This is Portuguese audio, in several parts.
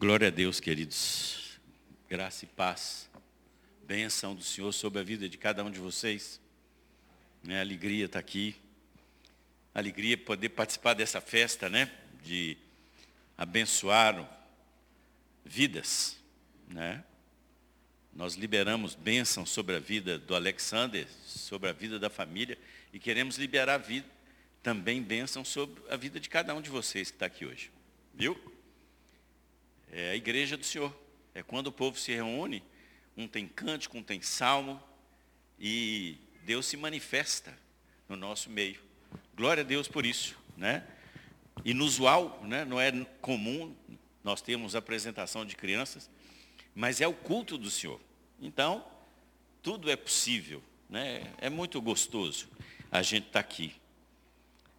Glória a Deus, queridos. Graça e paz. Benção do Senhor sobre a vida de cada um de vocês. É, alegria estar aqui. Alegria poder participar dessa festa, né? De abençoar vidas, né? Nós liberamos bênção sobre a vida do Alexander, sobre a vida da família, e queremos liberar vida, também bênção sobre a vida de cada um de vocês que está aqui hoje. Viu? É a igreja do Senhor. É quando o povo se reúne, um tem cântico, um tem salmo, e Deus se manifesta no nosso meio. Glória a Deus por isso, né? Inusual, né? não é comum, nós temos apresentação de crianças, mas é o culto do Senhor. Então, tudo é possível, né? É muito gostoso a gente estar tá aqui.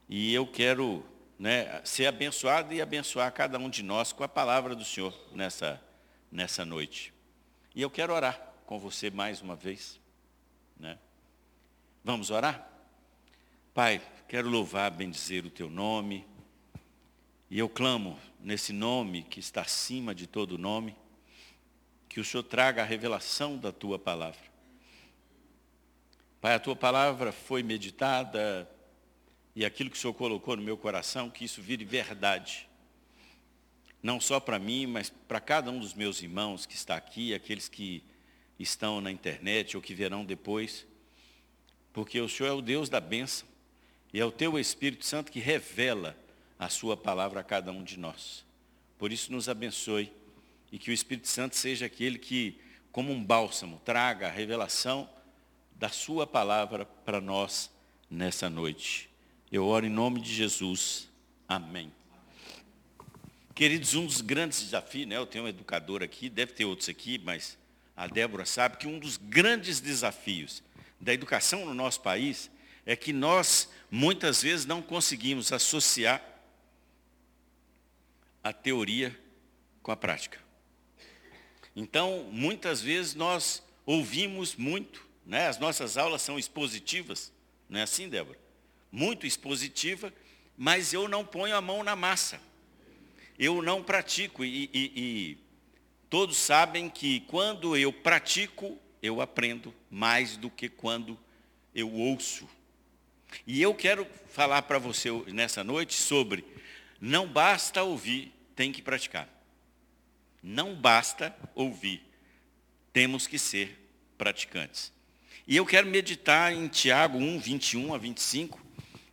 E eu quero né, ser abençoado e abençoar cada um de nós com a palavra do Senhor nessa, nessa noite. E eu quero orar com você mais uma vez. Né? Vamos orar? Pai, quero louvar, bendizer o teu nome. E eu clamo nesse nome que está acima de todo nome, que o Senhor traga a revelação da tua palavra. Pai, a tua palavra foi meditada, e aquilo que o Senhor colocou no meu coração, que isso vire verdade. Não só para mim, mas para cada um dos meus irmãos que está aqui, aqueles que estão na internet ou que verão depois. Porque o Senhor é o Deus da bênção. E é o teu Espírito Santo que revela a sua palavra a cada um de nós. Por isso nos abençoe. E que o Espírito Santo seja aquele que, como um bálsamo, traga a revelação da sua palavra para nós nessa noite. Eu oro em nome de Jesus. Amém. Queridos, um dos grandes desafios, né? Eu tenho um educador aqui, deve ter outros aqui, mas a Débora sabe que um dos grandes desafios da educação no nosso país é que nós muitas vezes não conseguimos associar a teoria com a prática. Então, muitas vezes nós ouvimos muito, né? As nossas aulas são expositivas, não é assim, Débora? Muito expositiva, mas eu não ponho a mão na massa. Eu não pratico. E, e, e todos sabem que quando eu pratico, eu aprendo mais do que quando eu ouço. E eu quero falar para você nessa noite sobre não basta ouvir, tem que praticar. Não basta ouvir, temos que ser praticantes. E eu quero meditar em Tiago 1, 21 a 25,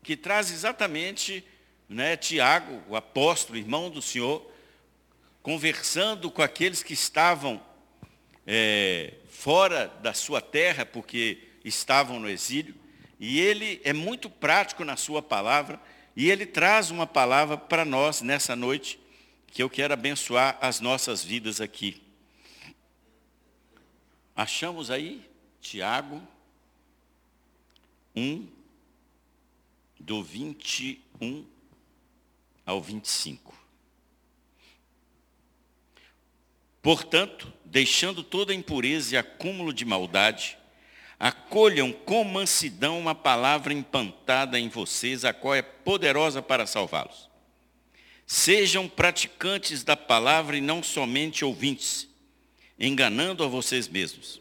que traz exatamente né, Tiago, o apóstolo, irmão do Senhor, conversando com aqueles que estavam é, fora da sua terra, porque estavam no exílio, e ele é muito prático na sua palavra, e ele traz uma palavra para nós nessa noite, que eu quero abençoar as nossas vidas aqui. Achamos aí Tiago 1, do 21 ao 25. Portanto, deixando toda impureza e acúmulo de maldade, acolham com mansidão uma palavra implantada em vocês, a qual é poderosa para salvá-los. Sejam praticantes da palavra e não somente ouvintes, enganando a vocês mesmos.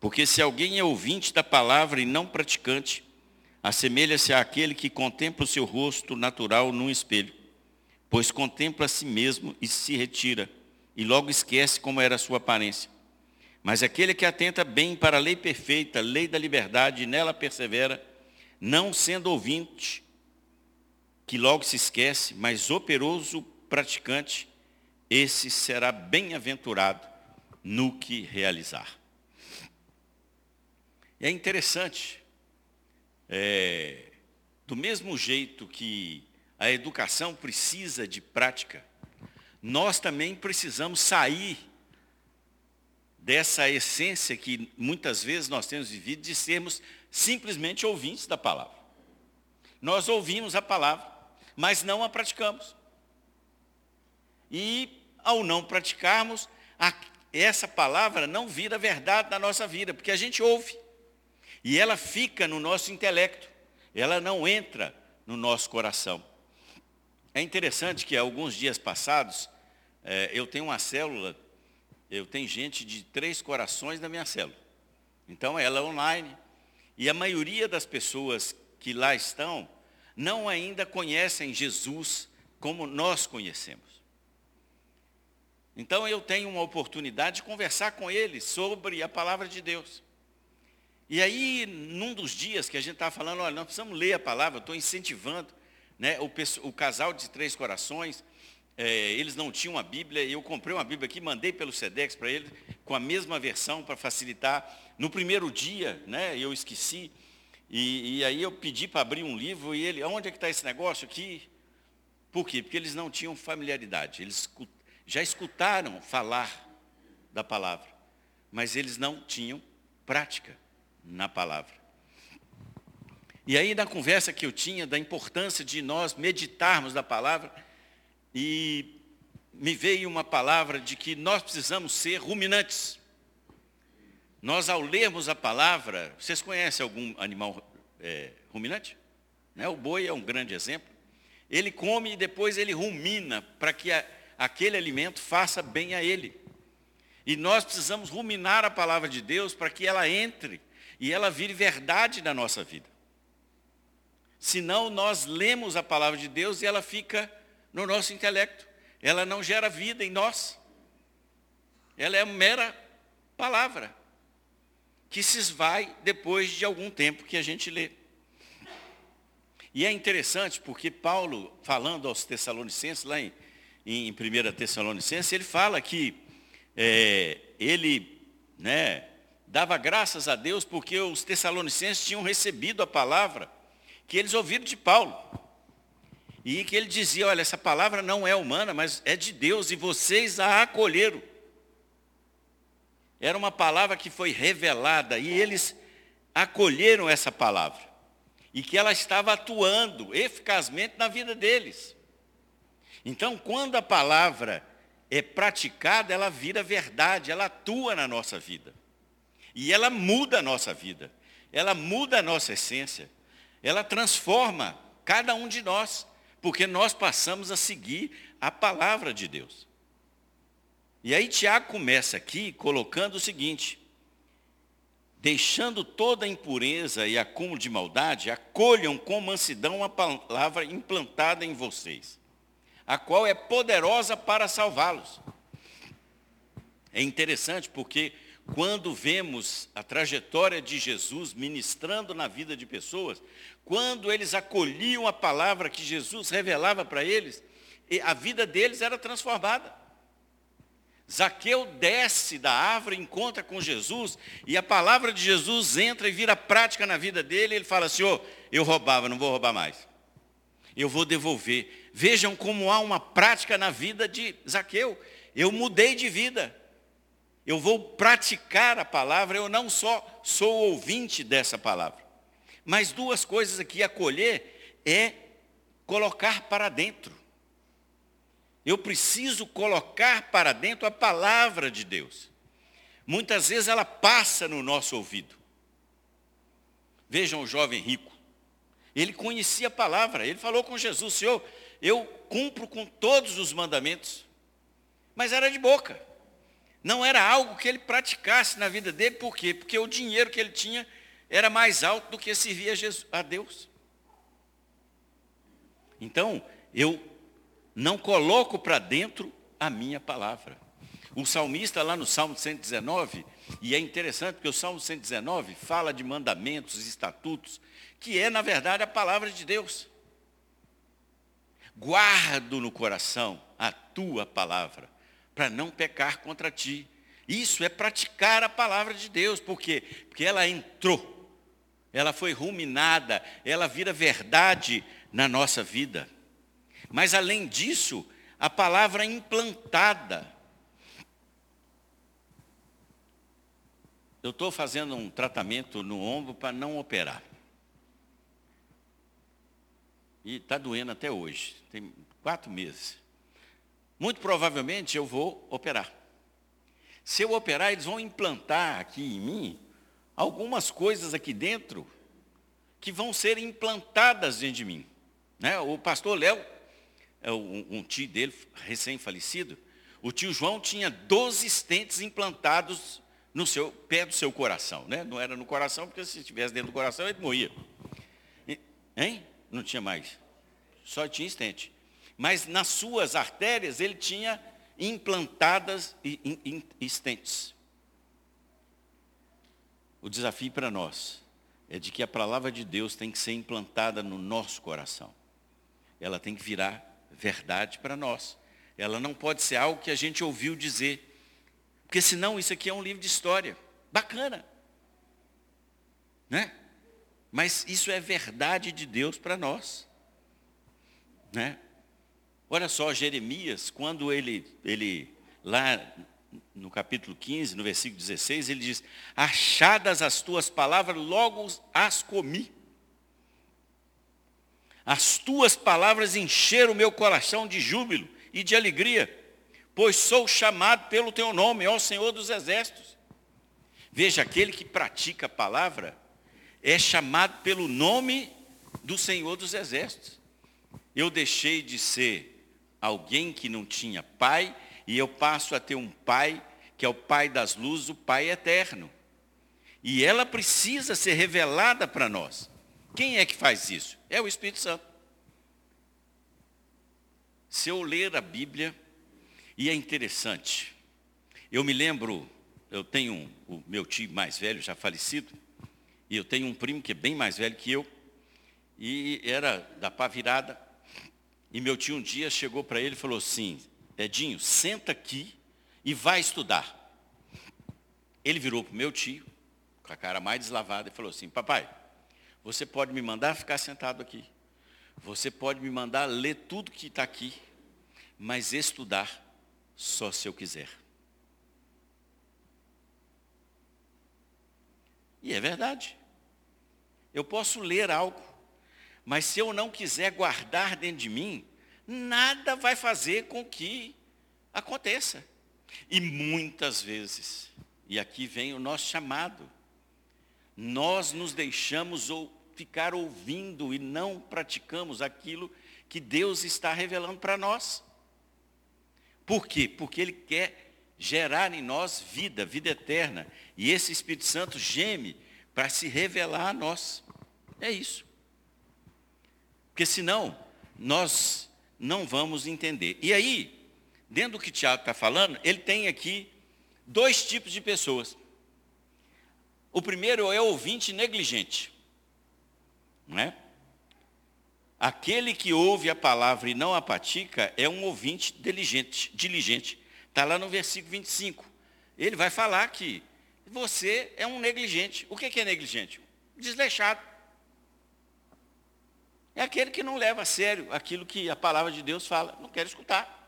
Porque se alguém é ouvinte da palavra e não praticante, assemelha-se àquele que contempla o seu rosto natural num espelho, pois contempla a si mesmo e se retira, e logo esquece como era a sua aparência. Mas aquele que atenta bem para a lei perfeita, lei da liberdade, e nela persevera, não sendo ouvinte, que logo se esquece, mas operoso praticante, esse será bem-aventurado no que realizar. É interessante é, do mesmo jeito que a educação precisa de prática, nós também precisamos sair dessa essência que muitas vezes nós temos vivido de sermos simplesmente ouvintes da palavra. Nós ouvimos a palavra, mas não a praticamos. E ao não praticarmos, a, essa palavra não vira verdade na nossa vida, porque a gente ouve. E ela fica no nosso intelecto, ela não entra no nosso coração. É interessante que alguns dias passados, é, eu tenho uma célula, eu tenho gente de três corações na minha célula. Então ela é online. E a maioria das pessoas que lá estão não ainda conhecem Jesus como nós conhecemos. Então eu tenho uma oportunidade de conversar com eles sobre a palavra de Deus. E aí, num dos dias que a gente estava falando, olha, nós precisamos ler a palavra, estou incentivando né, o, o, casal de três corações, é, eles não tinham a Bíblia, eu comprei uma Bíblia aqui, mandei pelo SEDEX para eles, com a mesma versão para facilitar. No primeiro dia, né, eu esqueci, e, e aí eu pedi para abrir um livro, e ele, onde é que está esse negócio aqui? Por quê? Porque eles não tinham familiaridade, eles já escutaram falar da palavra, mas eles não tinham prática na palavra. E aí, na conversa que eu tinha da importância de nós meditarmos da palavra, e me veio uma palavra de que nós precisamos ser ruminantes. Nós, ao lermos a palavra, vocês conhecem algum animal é, ruminante? Né? O boi é um grande exemplo. Ele come e depois ele rumina para que a, aquele alimento faça bem a ele. E nós precisamos ruminar a palavra de Deus para que ela entre e ela vire verdade na nossa vida. Senão nós lemos a palavra de Deus e ela fica no nosso intelecto. Ela não gera vida em nós. Ela é mera palavra que se esvai depois de algum tempo que a gente lê. E é interessante porque Paulo, falando aos Tessalonicenses, lá em, em 1 Tessalonicenses, ele fala que é, ele né, dava graças a Deus porque os Tessalonicenses tinham recebido a palavra que eles ouviram de Paulo. E que ele dizia, olha, essa palavra não é humana, mas é de Deus, e vocês a acolheram. Era uma palavra que foi revelada, e eles acolheram essa palavra. E que ela estava atuando eficazmente na vida deles. Então, quando a palavra é praticada, ela vira verdade, ela atua na nossa vida. E ela muda a nossa vida, ela muda a nossa essência, ela transforma cada um de nós, porque nós passamos a seguir a palavra de Deus. E aí Tiago começa aqui colocando o seguinte: deixando toda impureza e acúmulo de maldade, acolham com mansidão a palavra implantada em vocês, a qual é poderosa para salvá-los. É interessante porque quando vemos a trajetória de Jesus ministrando na vida de pessoas, quando eles acolhiam a palavra que Jesus revelava para eles, a vida deles era transformada. Zaqueu desce da árvore, encontra com Jesus, e a palavra de Jesus entra e vira prática na vida dele, ele fala, Senhor, eu roubava, não vou roubar mais. Eu vou devolver. Vejam como há uma prática na vida de Zaqueu. Eu mudei de vida eu vou praticar a palavra, eu não só sou ouvinte dessa palavra. Mas duas coisas aqui, acolher é colocar para dentro. Eu preciso colocar para dentro a palavra de Deus. Muitas vezes ela passa no nosso ouvido. Vejam o jovem rico. Ele conhecia a palavra, ele falou com Jesus, Senhor, eu cumpro com todos os mandamentos. Mas era de boca. Não era algo que ele praticasse na vida dele, por quê? Porque o dinheiro que ele tinha era mais alto do que servir a, Jesus, a Deus. Então, eu não coloco para dentro a minha palavra. O salmista lá no Salmo 119, e é interessante porque o Salmo 119 fala de mandamentos, estatutos, que é, na verdade, a palavra de Deus. Guardo no coração a tua palavra para não pecar contra ti. Isso é praticar a palavra de Deus, por quê? Porque ela entrou, ela foi ruminada, ela vira verdade na nossa vida. Mas além disso, a palavra implantada. Eu estou fazendo um tratamento no ombro para não operar. E está doendo até hoje, tem quatro meses. Muito provavelmente eu vou operar. Se eu operar, eles vão implantar aqui em mim algumas coisas aqui dentro que vão ser implantadas dentro de mim. Né? O pastor Léo, é um, tio dele, recém-falecido, o tio João tinha 12 estentes implantados no seu pé do seu coração, né? Não era no coração, porque se estivesse dentro do coração ele morria. Hein? Não tinha mais. Só tinha estente. Mas nas suas artérias ele tinha implantadas estentes. O desafio para nós é de que a palavra de Deus tem que ser implantada no nosso coração. Ela tem que virar verdade para nós. Ela não pode ser algo que a gente ouviu dizer. Porque senão isso aqui é um livro de história. Bacana. Né? Mas isso é verdade de Deus para nós. Né? Olha só, Jeremias, quando ele, ele lá no capítulo 15, no versículo 16, ele diz, achadas as tuas palavras, logo as comi. As tuas palavras encheram o meu coração de júbilo e de alegria, pois sou chamado pelo teu nome, ó Senhor dos Exércitos. Veja, aquele que pratica a palavra é chamado pelo nome do Senhor dos Exércitos. Eu deixei de ser alguém que não tinha pai e eu passo a ter um pai que é o pai das luzes, o pai eterno. E ela precisa ser revelada para nós. Quem é que faz isso? É o Espírito Santo. Se eu ler a Bíblia, e é interessante, eu me lembro, eu tenho o meu tio mais velho, já falecido, e eu tenho um primo que é bem mais velho que eu, e era da pá virada, e meu tio um dia chegou para ele e falou assim, Edinho, senta aqui e vai estudar. Ele virou para o meu tio, com a cara mais deslavada, e falou assim, papai, você pode me mandar ficar sentado aqui. Você pode me mandar ler tudo que está aqui, mas estudar só se eu quiser. E é verdade. Eu posso ler algo, mas se eu não quiser guardar dentro de mim, nada vai fazer com que aconteça. E muitas vezes, e aqui vem o nosso chamado, nós nos deixamos ou ficar ouvindo e não praticamos aquilo que Deus está revelando para nós. Por quê? Porque Ele quer gerar em nós vida, vida eterna. E esse Espírito Santo geme para se revelar a nós. É isso. Porque senão, nós não vamos entender. E aí, dentro do que Tiago está falando, ele tem aqui dois tipos de pessoas. O primeiro é o ouvinte negligente não é? Aquele que ouve a palavra e não a pratica é um ouvinte diligente. diligente. Está lá no versículo 25. Ele vai falar que você é um negligente. O que é negligente? Desleixado. É aquele que não leva a sério aquilo que a palavra de Deus fala, não quer escutar.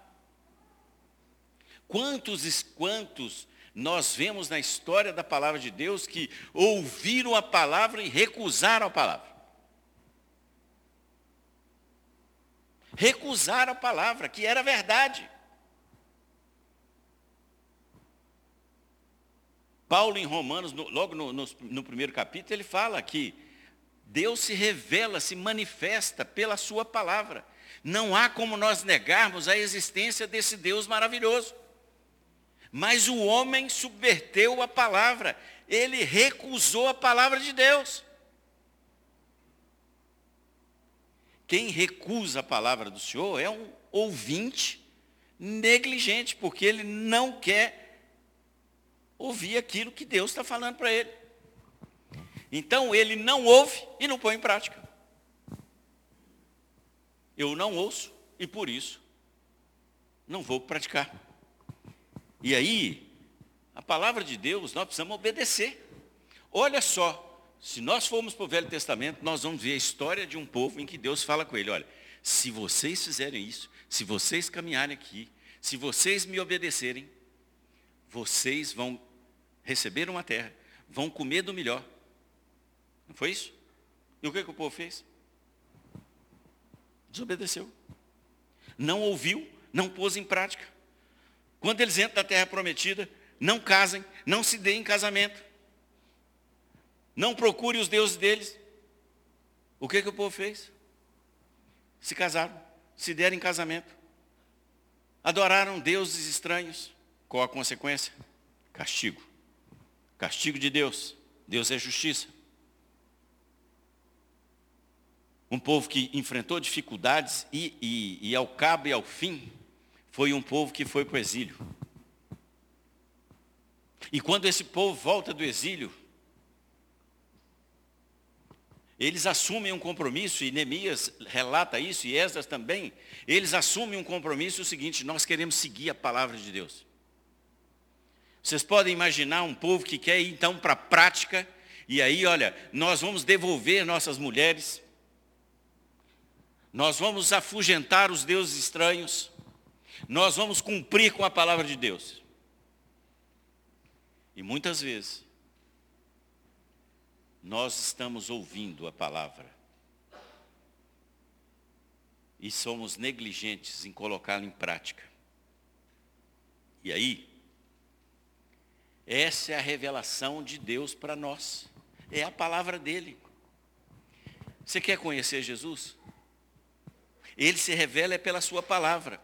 Quantos quantos nós vemos na história da palavra de Deus que ouviram a palavra e recusaram a palavra? recusaram a palavra, que era verdade. Paulo, em Romanos, no, logo no, no, no primeiro capítulo, ele fala que Deus se revela, se manifesta pela sua palavra. Não há como nós negarmos a existência desse Deus maravilhoso. Mas o homem subverteu a palavra, ele recusou a palavra de Deus. Quem recusa a palavra do Senhor é um ouvinte negligente, porque ele não quer ouvir aquilo que Deus está falando para ele. Então ele não ouve e não põe em prática. Eu não ouço e por isso não vou praticar. E aí, a palavra de Deus, nós precisamos obedecer. Olha só, se nós formos para o Velho Testamento, nós vamos ver a história de um povo em que Deus fala com ele, olha, se vocês fizerem isso, se vocês caminharem aqui, se vocês me obedecerem, vocês vão receber uma terra, vão comer do melhor. Não foi isso? E o que, que o povo fez? Desobedeceu. Não ouviu, não pôs em prática. Quando eles entram na terra prometida, não casem, não se deem em casamento. Não procure os deuses deles. O que, que o povo fez? Se casaram, se deram em casamento. adoraram deuses estranhos. Qual a consequência? Castigo. Castigo de Deus. Deus é justiça. Um povo que enfrentou dificuldades e, e, e ao cabo e ao fim, foi um povo que foi para o exílio. E quando esse povo volta do exílio, eles assumem um compromisso, e Neemias relata isso, e Esdras também, eles assumem um compromisso o seguinte, nós queremos seguir a palavra de Deus. Vocês podem imaginar um povo que quer ir então para a prática, e aí, olha, nós vamos devolver nossas mulheres, nós vamos afugentar os deuses estranhos. Nós vamos cumprir com a palavra de Deus. E muitas vezes, nós estamos ouvindo a palavra e somos negligentes em colocá-la em prática. E aí, essa é a revelação de Deus para nós. É a palavra dele. Você quer conhecer Jesus? Ele se revela é pela sua palavra.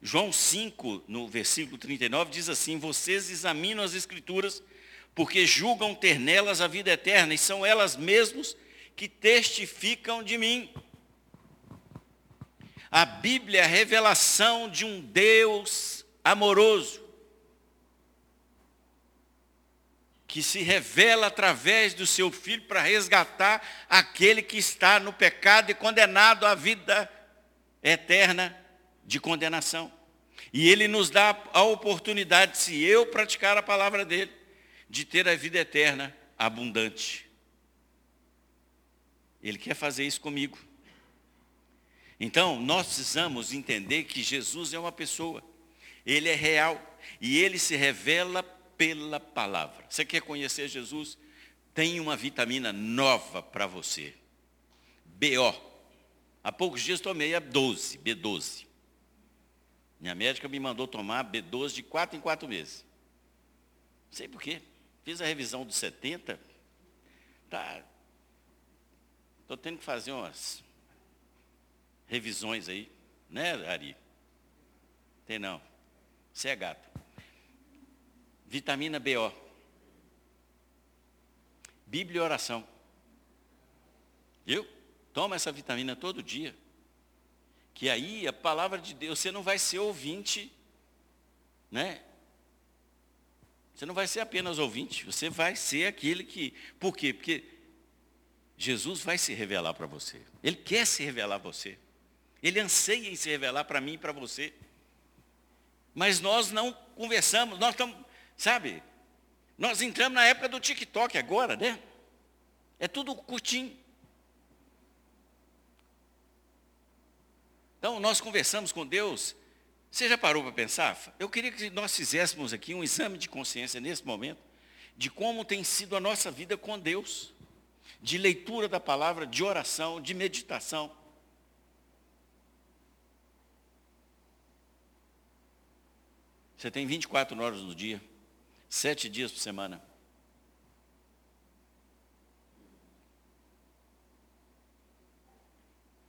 João 5, no versículo 39, diz assim, vocês examinam as escrituras, porque julgam ter nelas a vida eterna, e são elas mesmas que testificam de mim. A Bíblia é a revelação de um Deus amoroso, que se revela através do seu filho para resgatar aquele que está no pecado e condenado à vida eterna de condenação. E ele nos dá a oportunidade, se eu praticar a palavra dele, de ter a vida eterna abundante. Ele quer fazer isso comigo. Então, nós precisamos entender que Jesus é uma pessoa, ele é real e ele se revela pela palavra. Você quer conhecer Jesus? Tem uma vitamina nova para você. BO. Há poucos dias tomei a 12, B12. Minha médica me mandou tomar B12 de 4 em 4 meses. Não sei por quê. Fiz a revisão dos 70. Tá. Estou tendo que fazer umas revisões aí. Né, Ari? Tem não. Você é gato. Vitamina BO. Bíblia e oração. Viu? Toma essa vitamina todo dia. Que aí a palavra de Deus, você não vai ser ouvinte, né? Você não vai ser apenas ouvinte, você vai ser aquele que. Por quê? Porque Jesus vai se revelar para você. Ele quer se revelar para você. Ele anseia em se revelar para mim e para você. Mas nós não conversamos, nós estamos Sabe? Nós entramos na época do TikTok agora, né? É tudo curtinho. Então, nós conversamos com Deus. Você já parou para pensar? Eu queria que nós fizéssemos aqui um exame de consciência nesse momento, de como tem sido a nossa vida com Deus, de leitura da palavra, de oração, de meditação. Você tem 24 horas no dia. Sete dias por semana.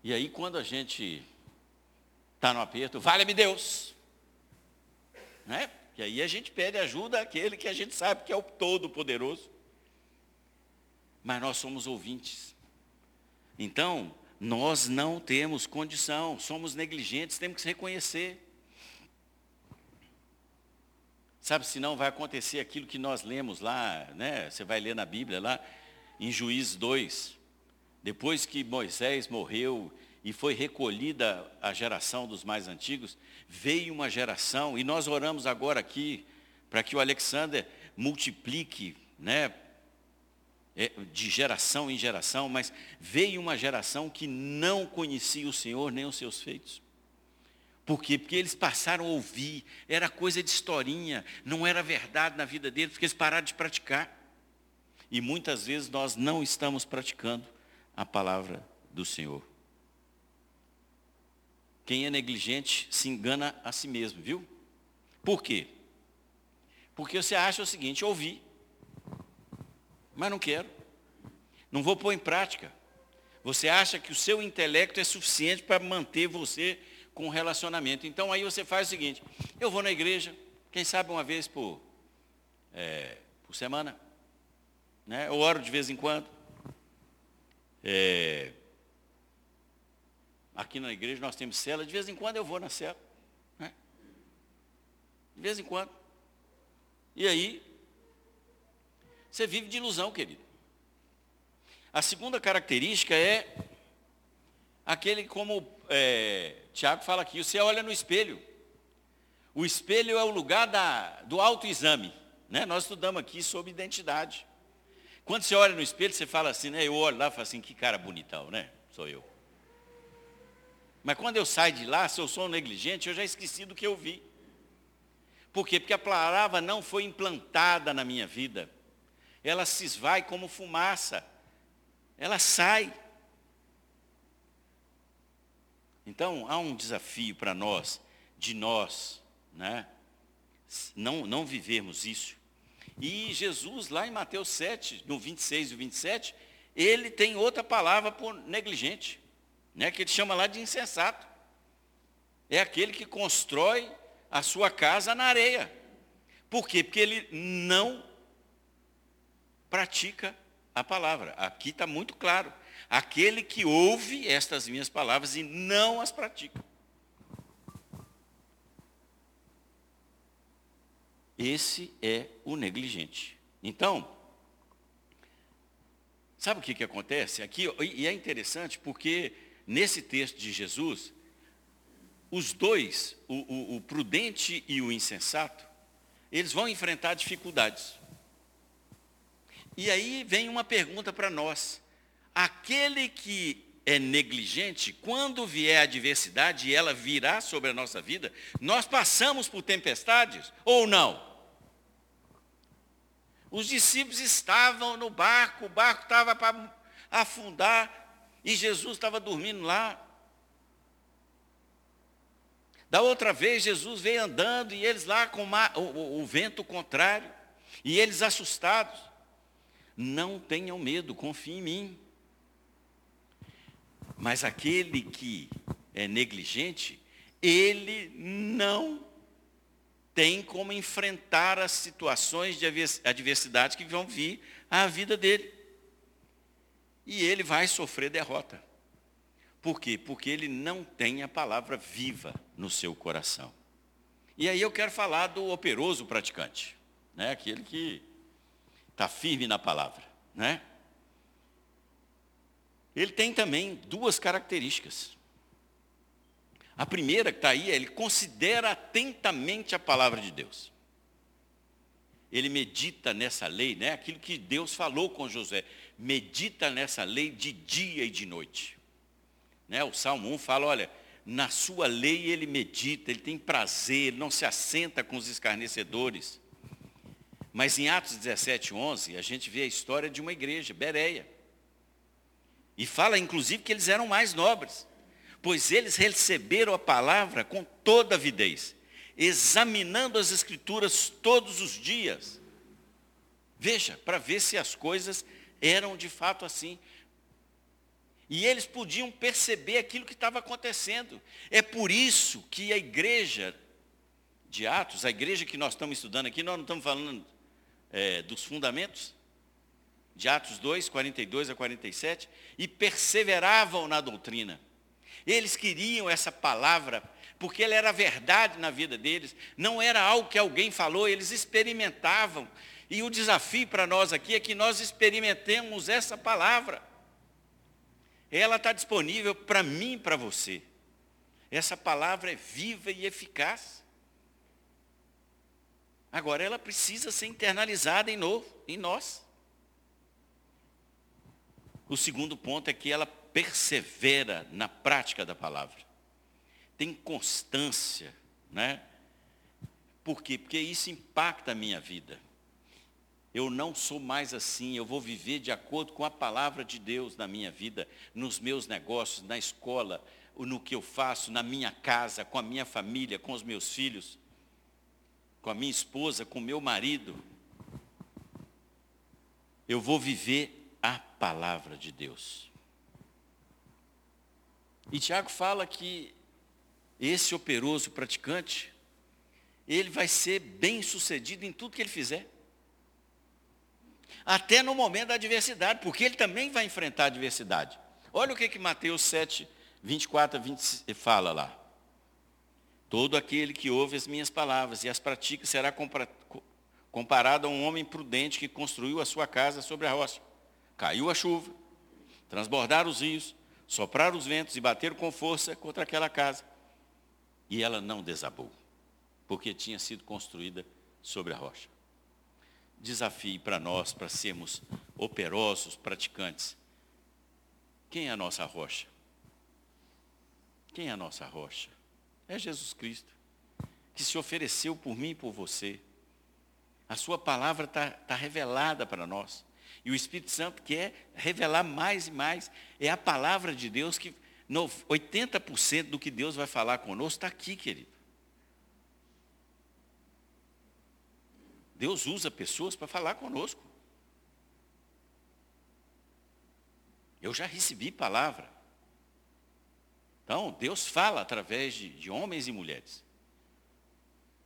E aí quando a gente está no aperto, vale-me Deus. Né? E aí a gente pede ajuda àquele que a gente sabe que é o Todo-Poderoso. Mas nós somos ouvintes. Então, nós não temos condição, somos negligentes, temos que se reconhecer. Sabe, senão vai acontecer aquilo que nós lemos lá, né? Você vai ler na Bíblia lá, em Juízes 2. Depois que Moisés morreu e foi recolhida a geração dos mais antigos, veio uma geração, e nós oramos agora aqui para que o Alexander multiplique, né? É, de geração em geração, mas veio uma geração que não conhecia o Senhor nem os seus feitos. Por quê? Porque eles passaram a ouvir, era coisa de historinha, não era verdade na vida deles, porque eles pararam de praticar. E muitas vezes nós não estamos praticando a palavra do Senhor. Quem é negligente se engana a si mesmo, viu? Por quê? Porque você acha o seguinte, ouvi, mas não quero. Não vou pôr em prática. Você acha que o seu intelecto é suficiente para manter você com relacionamento. Então aí você faz o seguinte, eu vou na igreja, quem sabe uma vez por, é, por semana, né? eu oro de vez em quando. É, aqui na igreja nós temos cela, de vez em quando eu vou na cela. Né? De vez em quando. E aí, você vive de ilusão, querido. A segunda característica é aquele como é, Tiago fala aqui, você olha no espelho. O espelho é o lugar da, do autoexame. Né? Nós estudamos aqui sobre identidade. Quando você olha no espelho, você fala assim, né? Eu olho lá e falo assim, que cara bonitão, né? Sou eu. Mas quando eu saio de lá, se eu sou um negligente, eu já esqueci do que eu vi. Por quê? Porque a palavra não foi implantada na minha vida. Ela se esvai como fumaça. Ela sai. Então, há um desafio para nós, de nós, né? não, não vivermos isso. E Jesus, lá em Mateus 7, no 26 e 27, ele tem outra palavra por negligente, né? que ele chama lá de insensato. É aquele que constrói a sua casa na areia. Por quê? Porque ele não pratica a palavra. Aqui está muito claro aquele que ouve estas minhas palavras e não as pratica. Esse é o negligente. Então, sabe o que, que acontece? Aqui, e é interessante porque nesse texto de Jesus, os dois, o, o, o prudente e o insensato, eles vão enfrentar dificuldades. E aí vem uma pergunta para nós aquele que é negligente, quando vier a adversidade e ela virá sobre a nossa vida, nós passamos por tempestades ou não? Os discípulos estavam no barco, o barco estava para afundar e Jesus estava dormindo lá. Da outra vez, Jesus veio andando e eles lá com o, o, o vento contrário, e eles assustados. Não tenham medo, confiem em mim. Mas aquele que é negligente, ele não tem como enfrentar as situações de adversidade que vão vir à vida dele. E ele vai sofrer derrota. Por quê? Porque ele não tem a palavra viva no seu coração. E aí eu quero falar do operoso praticante, né? aquele que está firme na palavra. Né? Ele tem também duas características. A primeira que está aí, é ele considera atentamente a palavra de Deus. Ele medita nessa lei, né? aquilo que Deus falou com José. Medita nessa lei de dia e de noite. Né? O Salmo 1 fala, olha, na sua lei ele medita, ele tem prazer, ele não se assenta com os escarnecedores. Mas em Atos 17, 11, a gente vê a história de uma igreja, Bereia. E fala, inclusive, que eles eram mais nobres, pois eles receberam a palavra com toda avidez, examinando as escrituras todos os dias. Veja, para ver se as coisas eram de fato assim. E eles podiam perceber aquilo que estava acontecendo. É por isso que a igreja de Atos, a igreja que nós estamos estudando aqui, nós não estamos falando é, dos fundamentos, de Atos 2, 42 a 47, e perseveravam na doutrina. Eles queriam essa palavra, porque ela era verdade na vida deles, não era algo que alguém falou, eles experimentavam. E o desafio para nós aqui é que nós experimentemos essa palavra. Ela está disponível para mim e para você. Essa palavra é viva e eficaz. Agora, ela precisa ser internalizada em, novo, em nós. O segundo ponto é que ela persevera na prática da palavra. Tem constância, né? Por quê? Porque isso impacta a minha vida. Eu não sou mais assim, eu vou viver de acordo com a palavra de Deus na minha vida, nos meus negócios, na escola, no que eu faço, na minha casa, com a minha família, com os meus filhos, com a minha esposa, com o meu marido. Eu vou viver a palavra de Deus. E Tiago fala que esse operoso praticante, ele vai ser bem sucedido em tudo que ele fizer. Até no momento da adversidade, porque ele também vai enfrentar a adversidade. Olha o que, que Mateus 7, 24 a 20 fala lá. Todo aquele que ouve as minhas palavras e as pratica será comparado a um homem prudente que construiu a sua casa sobre a rocha. Caiu a chuva, transbordaram os rios, sopraram os ventos e bateram com força contra aquela casa. E ela não desabou, porque tinha sido construída sobre a rocha. Desafio para nós, para sermos operosos, praticantes. Quem é a nossa rocha? Quem é a nossa rocha? É Jesus Cristo, que se ofereceu por mim e por você. A sua palavra está tá revelada para nós. E o Espírito Santo quer revelar mais e mais. É a palavra de Deus que 80% do que Deus vai falar conosco está aqui, querido. Deus usa pessoas para falar conosco. Eu já recebi palavra. Então, Deus fala através de, de homens e mulheres.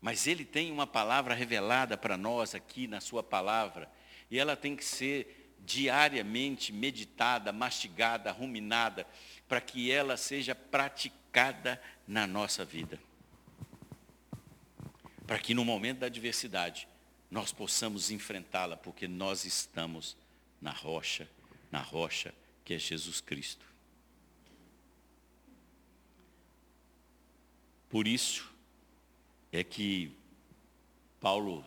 Mas Ele tem uma palavra revelada para nós aqui na Sua palavra. E ela tem que ser diariamente meditada, mastigada, ruminada, para que ela seja praticada na nossa vida. Para que no momento da adversidade nós possamos enfrentá-la, porque nós estamos na rocha, na rocha que é Jesus Cristo. Por isso é que Paulo,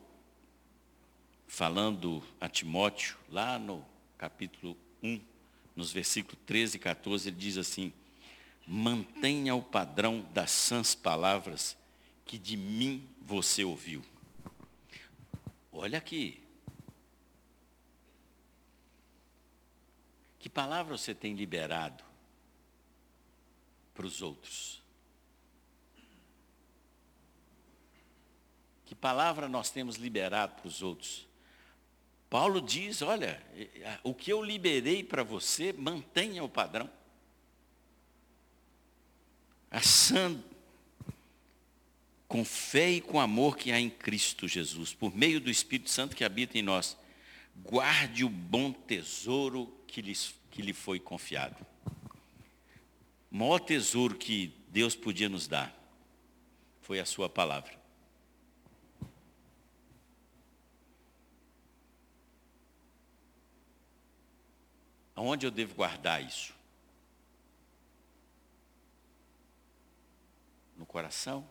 falando a Timóteo, lá no capítulo 1, nos versículos 13 e 14, ele diz assim: mantenha o padrão das sãs palavras que de mim você ouviu. Olha aqui. Que palavra você tem liberado para os outros? Que palavra nós temos liberado para os outros? Paulo diz: olha, o que eu liberei para você, mantenha o padrão. Assando com fé e com amor que há em Cristo Jesus, por meio do Espírito Santo que habita em nós, guarde o bom tesouro que, que lhe foi confiado. O maior tesouro que Deus podia nos dar foi a sua palavra. Aonde eu devo guardar isso? No coração?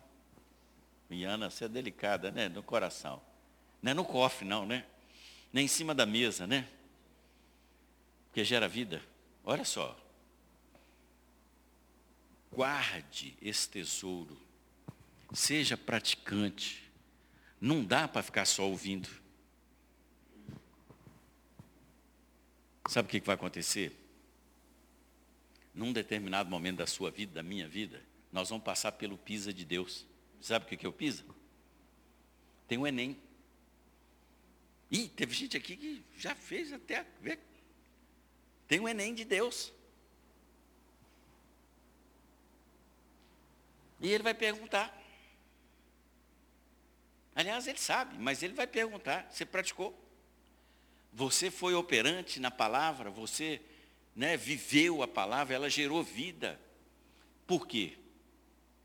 Iana, você é delicada, né? No coração. Não é no cofre, não, né? Nem em cima da mesa, né? Porque gera vida. Olha só. Guarde esse tesouro. Seja praticante. Não dá para ficar só ouvindo. Sabe o que vai acontecer? Num determinado momento da sua vida, da minha vida, nós vamos passar pelo PISA de Deus. Sabe o que é o PISA? Tem o Enem. Ih, teve gente aqui que já fez até. Tem o Enem de Deus. E ele vai perguntar. Aliás, ele sabe, mas ele vai perguntar: você praticou? Você foi operante na palavra, você né, viveu a palavra, ela gerou vida. Por quê?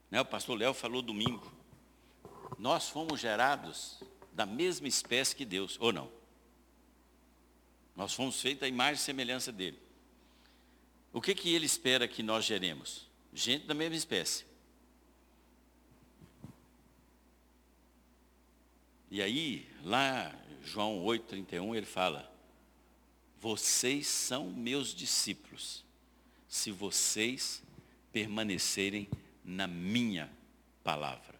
Né, o pastor Léo falou domingo. Nós fomos gerados da mesma espécie que Deus, ou não? Nós fomos feitos à imagem e semelhança dele. O que, que ele espera que nós geremos? Gente da mesma espécie. E aí, lá João 8,31, ele fala: Vocês são meus discípulos, se vocês permanecerem na minha palavra.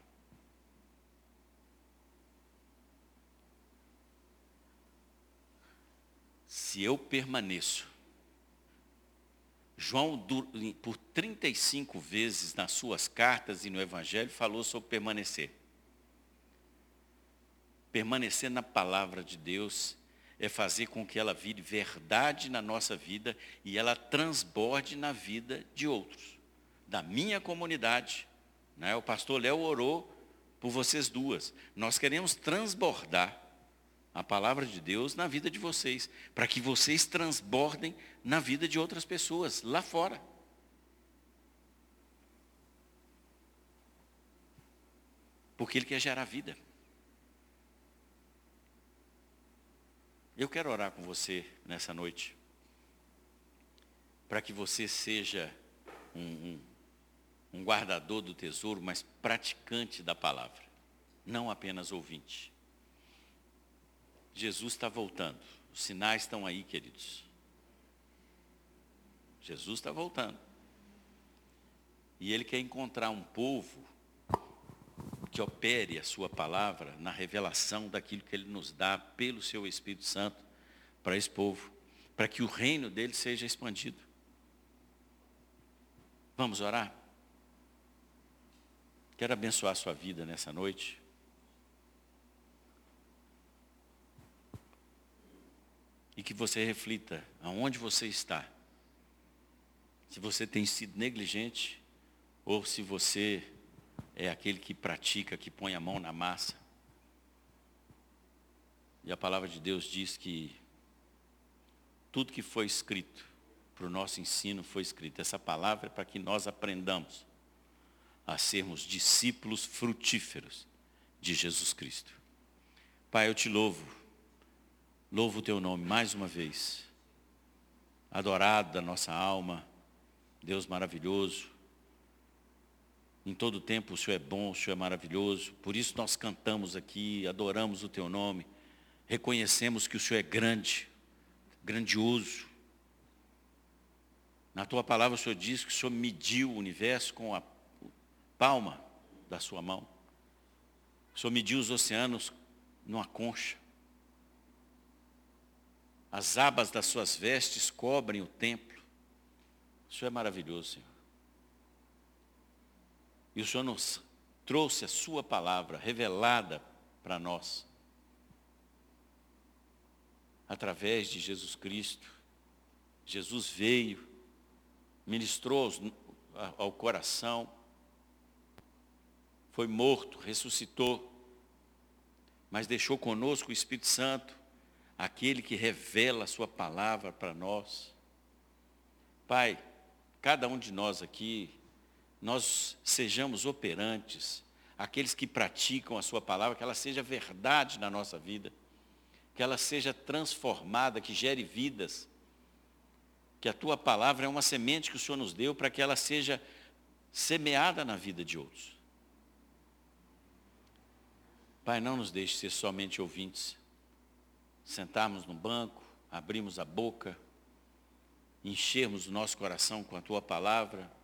Se eu permaneço, João, por 35 vezes nas suas cartas e no Evangelho, falou sobre permanecer. Permanecer na palavra de Deus é fazer com que ela vire verdade na nossa vida e ela transborde na vida de outros, da minha comunidade Né? O pastor Léo orou por vocês duas. Nós queremos transbordar a palavra de Deus na vida de vocês, para que vocês transbordem na vida de outras pessoas lá fora. Porque Ele quer gerar vida. Eu quero orar com você nessa noite, para que você seja um, um, um guardador do tesouro, mas praticante da palavra, não apenas ouvinte. Jesus está voltando. Os sinais estão aí, queridos. Jesus está voltando. E ele quer encontrar um povo que opere a sua palavra na revelação daquilo que ele nos dá pelo seu Espírito Santo para esse povo, para que o reino dele seja expandido. Vamos orar? Quero abençoar a sua vida nessa noite. e que você reflita aonde você está. Se você tem sido negligente ou se você é aquele que pratica, que põe a mão na massa. E a palavra de Deus diz que tudo que foi escrito para o nosso ensino foi escrito. Essa palavra é para que nós aprendamos a sermos discípulos frutíferos de Jesus Cristo. Pai, eu te louvo Louvo o teu nome mais uma vez. Adorado da nossa alma, Deus maravilhoso. Em todo tempo o Senhor é bom, o Senhor é maravilhoso. Por isso nós cantamos aqui, adoramos o teu nome. Reconhecemos que o Senhor é grande, grandioso. Na tua palavra o Senhor diz que o Senhor mediu o universo com a palma da sua mão. O Senhor mediu os oceanos numa concha. As abas das suas vestes cobrem o templo. Isso é maravilhoso, Senhor. E o Senhor nos trouxe a sua palavra revelada para nós. Através de Jesus Cristo. Jesus veio, ministrou ao coração, foi morto, ressuscitou, mas deixou conosco o Espírito Santo aquele que revela a sua palavra para nós. Pai, cada um de nós aqui, nós sejamos operantes, aqueles que praticam a sua palavra, que ela seja verdade na nossa vida, que ela seja transformada, que gere vidas, que a tua palavra é uma semente que o Senhor nos deu para que ela seja semeada na vida de outros. Pai, não nos deixe ser somente ouvintes, sentarmos no banco, abrimos a boca, enchermos o nosso coração com a tua palavra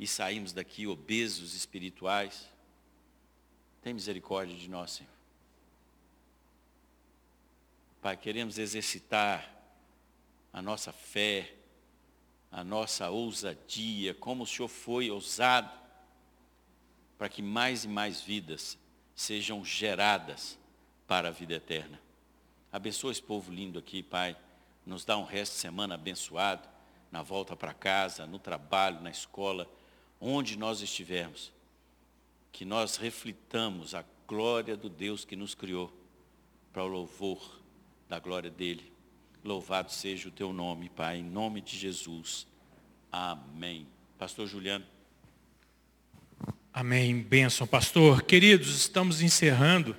e saímos daqui obesos espirituais. Tem misericórdia de nós, Senhor. Pai, queremos exercitar a nossa fé, a nossa ousadia, como o Senhor foi ousado, para que mais e mais vidas sejam geradas para a vida eterna. Abençoa esse povo lindo aqui, Pai. Nos dá um resto de semana abençoado, na volta para casa, no trabalho, na escola, onde nós estivermos. Que nós reflitamos a glória do Deus que nos criou, para o louvor da glória dele. Louvado seja o teu nome, Pai, em nome de Jesus. Amém. Pastor Juliano. Amém. Bênção, pastor. Queridos, estamos encerrando